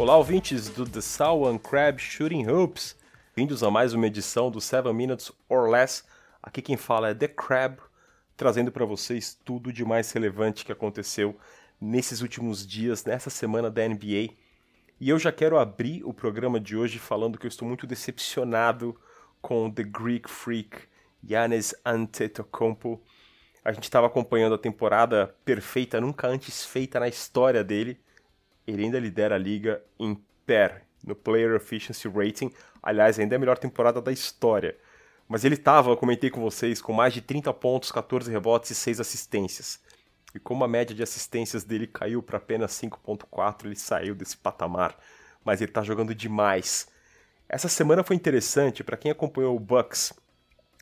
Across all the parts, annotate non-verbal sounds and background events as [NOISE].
Olá, ouvintes do The Salwan Crab Shooting Hoops. Vindos a mais uma edição do 7 Minutes or Less. Aqui quem fala é The Crab, trazendo para vocês tudo de mais relevante que aconteceu nesses últimos dias, nessa semana da NBA. E eu já quero abrir o programa de hoje falando que eu estou muito decepcionado com The Greek Freak, Yannis Antetokounmpo. A gente estava acompanhando a temporada perfeita, nunca antes feita na história dele. Ele ainda lidera a liga em PER, no Player Efficiency Rating. Aliás, ainda é a melhor temporada da história. Mas ele estava, comentei com vocês, com mais de 30 pontos, 14 rebotes e 6 assistências. E como a média de assistências dele caiu para apenas 5.4, ele saiu desse patamar. Mas ele está jogando demais. Essa semana foi interessante para quem acompanhou o Bucks.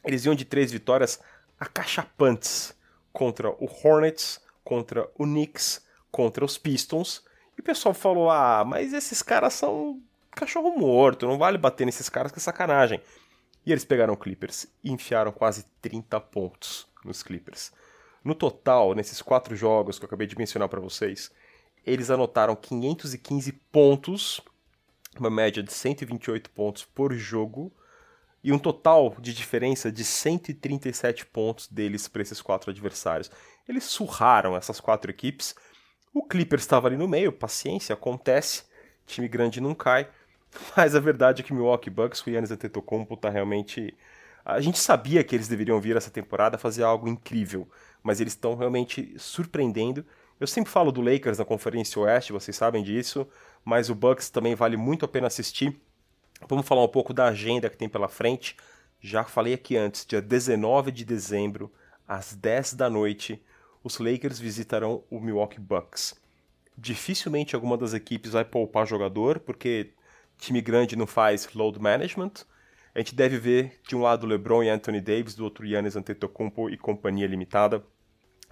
Eles iam de três vitórias acachapantes contra o Hornets, contra o Knicks, contra os Pistons. E o pessoal falou: "Ah, mas esses caras são cachorro morto, não vale bater nesses caras que é sacanagem". E eles pegaram Clippers e enfiaram quase 30 pontos nos Clippers. No total, nesses quatro jogos que eu acabei de mencionar para vocês, eles anotaram 515 pontos, uma média de 128 pontos por jogo, e um total de diferença de 137 pontos deles para esses quatro adversários. Eles surraram essas quatro equipes. O Clippers estava ali no meio, paciência, acontece, time grande não cai. [LAUGHS] Mas a verdade é que Milwaukee Bucks, o Yannis Antetokounmpo, tá realmente... A gente sabia que eles deveriam vir essa temporada fazer algo incrível mas eles estão realmente surpreendendo. Eu sempre falo do Lakers na Conferência Oeste, vocês sabem disso, mas o Bucks também vale muito a pena assistir. Vamos falar um pouco da agenda que tem pela frente. Já falei aqui antes, dia 19 de dezembro, às 10 da noite, os Lakers visitarão o Milwaukee Bucks. Dificilmente alguma das equipes vai poupar jogador, porque time grande não faz load management. A gente deve ver de um lado LeBron e Anthony Davis, do outro Yannis Antetokounmpo e companhia limitada.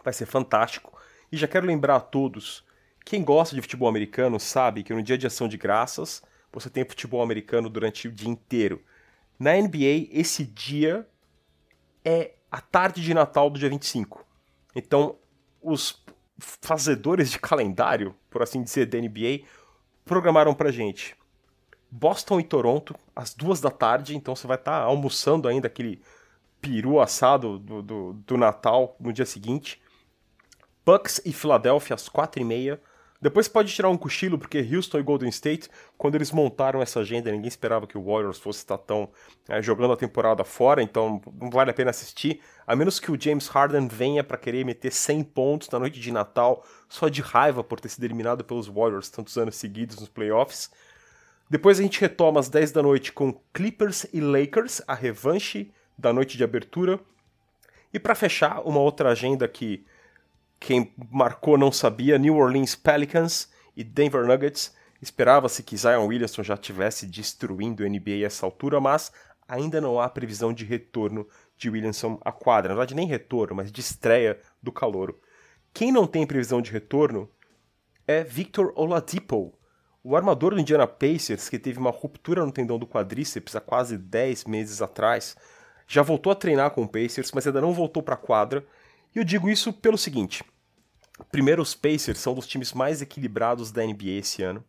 Vai ser fantástico. E já quero lembrar a todos, quem gosta de futebol americano sabe que no dia de ação de graças, você tem futebol americano durante o dia inteiro. Na NBA, esse dia é a tarde de Natal do dia 25. Então, os fazedores de calendário, por assim dizer, da NBA, programaram pra gente Boston e Toronto, às duas da tarde, então você vai estar tá almoçando ainda aquele peru assado do, do, do, Natal no dia seguinte. Bucks e Philadelphia às quatro e meia. Depois pode tirar um cochilo, porque Houston e Golden State, quando eles montaram essa agenda, ninguém esperava que o Warriors fosse estar tão é, jogando a temporada fora, então não vale a pena assistir. A menos que o James Harden venha para querer meter 100 pontos na noite de Natal, só de raiva por ter sido eliminado pelos Warriors tantos anos seguidos nos playoffs. Depois a gente retoma às 10 da noite com Clippers e Lakers, a revanche da noite de abertura. E para fechar, uma outra agenda que quem marcou não sabia, New Orleans Pelicans e Denver Nuggets. Esperava-se que Zion Williamson já tivesse destruindo o NBA a essa altura, mas ainda não há previsão de retorno de Williamson à quadra. Na verdade, nem retorno, mas de estreia do calouro. Quem não tem previsão de retorno é Victor Oladipo, o armador do Indiana Pacers, que teve uma ruptura no tendão do quadríceps há quase 10 meses atrás, já voltou a treinar com o Pacers, mas ainda não voltou para a quadra. E eu digo isso pelo seguinte: primeiro, os Pacers são dos times mais equilibrados da NBA esse ano.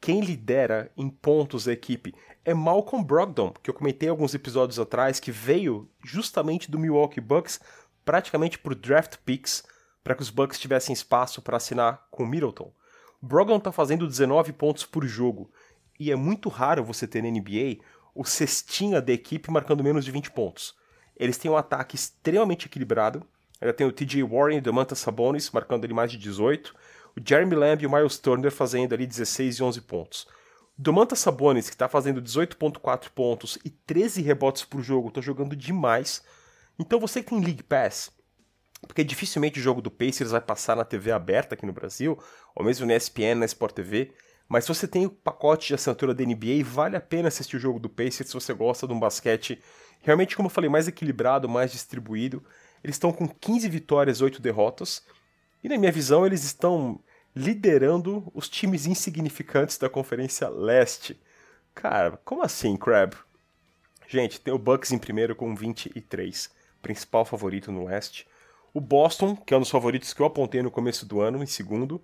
Quem lidera em pontos a equipe é Malcolm Brogdon, que eu comentei alguns episódios atrás, que veio justamente do Milwaukee Bucks, praticamente por draft picks, para que os Bucks tivessem espaço para assinar com Middleton. Brogdon está fazendo 19 pontos por jogo. E é muito raro você ter na NBA o cestinha da equipe marcando menos de 20 pontos. Eles têm um ataque extremamente equilibrado. Ainda tem o TJ Warren e o Domantas Sabonis marcando ali mais de 18. O Jeremy Lamb e o Miles Turner fazendo ali 16 e 11 pontos. O Domantas Sabonis, que está fazendo 18.4 pontos e 13 rebotes por jogo, está jogando demais. Então você que tem League Pass, porque dificilmente o jogo do Pacers vai passar na TV aberta aqui no Brasil, ou mesmo na ESPN, na Sport TV. Mas se você tem o pacote de assinatura da NBA, vale a pena assistir o jogo do Pacers se você gosta de um basquete realmente, como eu falei, mais equilibrado, mais distribuído. Eles estão com 15 vitórias, 8 derrotas. E na minha visão, eles estão liderando os times insignificantes da Conferência Leste. Cara, como assim, Crab? Gente, tem o Bucks em primeiro com 23, principal favorito no Oeste. O Boston, que é um dos favoritos que eu apontei no começo do ano, em segundo.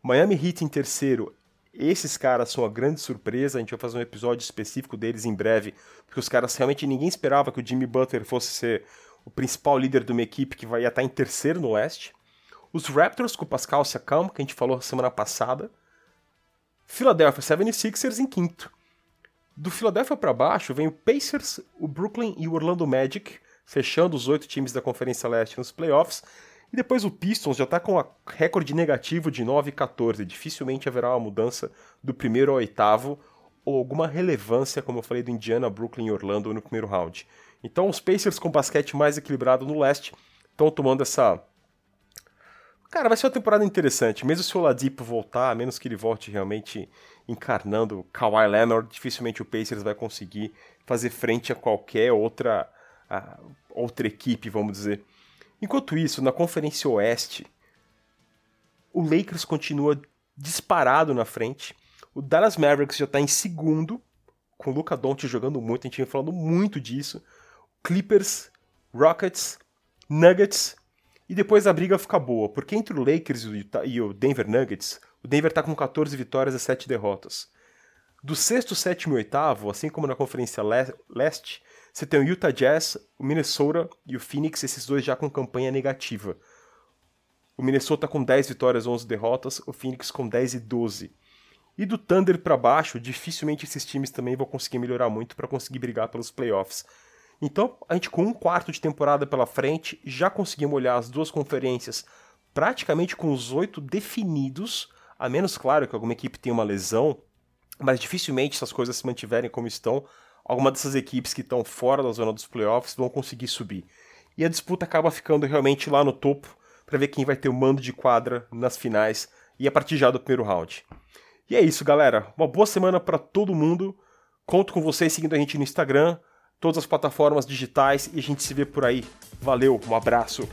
Miami Heat em terceiro Esses caras são a grande surpresa, a gente vai fazer um episódio específico deles em breve, porque os caras realmente ninguém esperava que o Jimmy Butler fosse ser o principal líder de uma equipe que vai estar em terceiro no Oeste. Os Raptors com o Pascal Siakam, que a gente falou semana passada. Philadelphia 76ers em quinto. Do Philadelphia para baixo vem o Pacers, o Brooklyn e o Orlando Magic, fechando os oito times da Conferência Leste nos playoffs. E depois o Pistons já está com um recorde negativo de 9 e 14. Dificilmente haverá uma mudança do primeiro ao oitavo ou alguma relevância, como eu falei, do Indiana, Brooklyn e Orlando no primeiro round. Então os Pacers com basquete mais equilibrado no leste estão tomando essa. Cara, vai ser uma temporada interessante. Mesmo se o Ladipo voltar, a menos que ele volte realmente encarnando Kawhi Leonard, dificilmente o Pacers vai conseguir fazer frente a qualquer outra, a, outra equipe, vamos dizer. Enquanto isso, na Conferência Oeste, o Lakers continua disparado na frente. O Dallas Mavericks já está em segundo, com o Luca Doncic jogando muito, a gente vem falando muito disso. Clippers, Rockets, Nuggets, e depois a briga fica boa, porque entre o Lakers e o Denver Nuggets, o Denver está com 14 vitórias e 7 derrotas. Do sexto, sétimo e oitavo, assim como na Conferência Leste, você tem o Utah Jazz, o Minnesota e o Phoenix, esses dois já com campanha negativa. O Minnesota com 10 vitórias e 11 derrotas, o Phoenix com 10 e 12. E do Thunder para baixo, dificilmente esses times também vão conseguir melhorar muito para conseguir brigar pelos playoffs. Então, a gente com um quarto de temporada pela frente, já conseguimos olhar as duas conferências praticamente com os oito definidos, a menos, claro, que alguma equipe tenha uma lesão, mas dificilmente se as coisas se mantiverem como estão, alguma dessas equipes que estão fora da zona dos playoffs vão conseguir subir. E a disputa acaba ficando realmente lá no topo para ver quem vai ter o mando de quadra nas finais e a partir já do primeiro round. E é isso, galera. Uma boa semana para todo mundo. Conto com vocês seguindo a gente no Instagram, todas as plataformas digitais e a gente se vê por aí. Valeu, um abraço.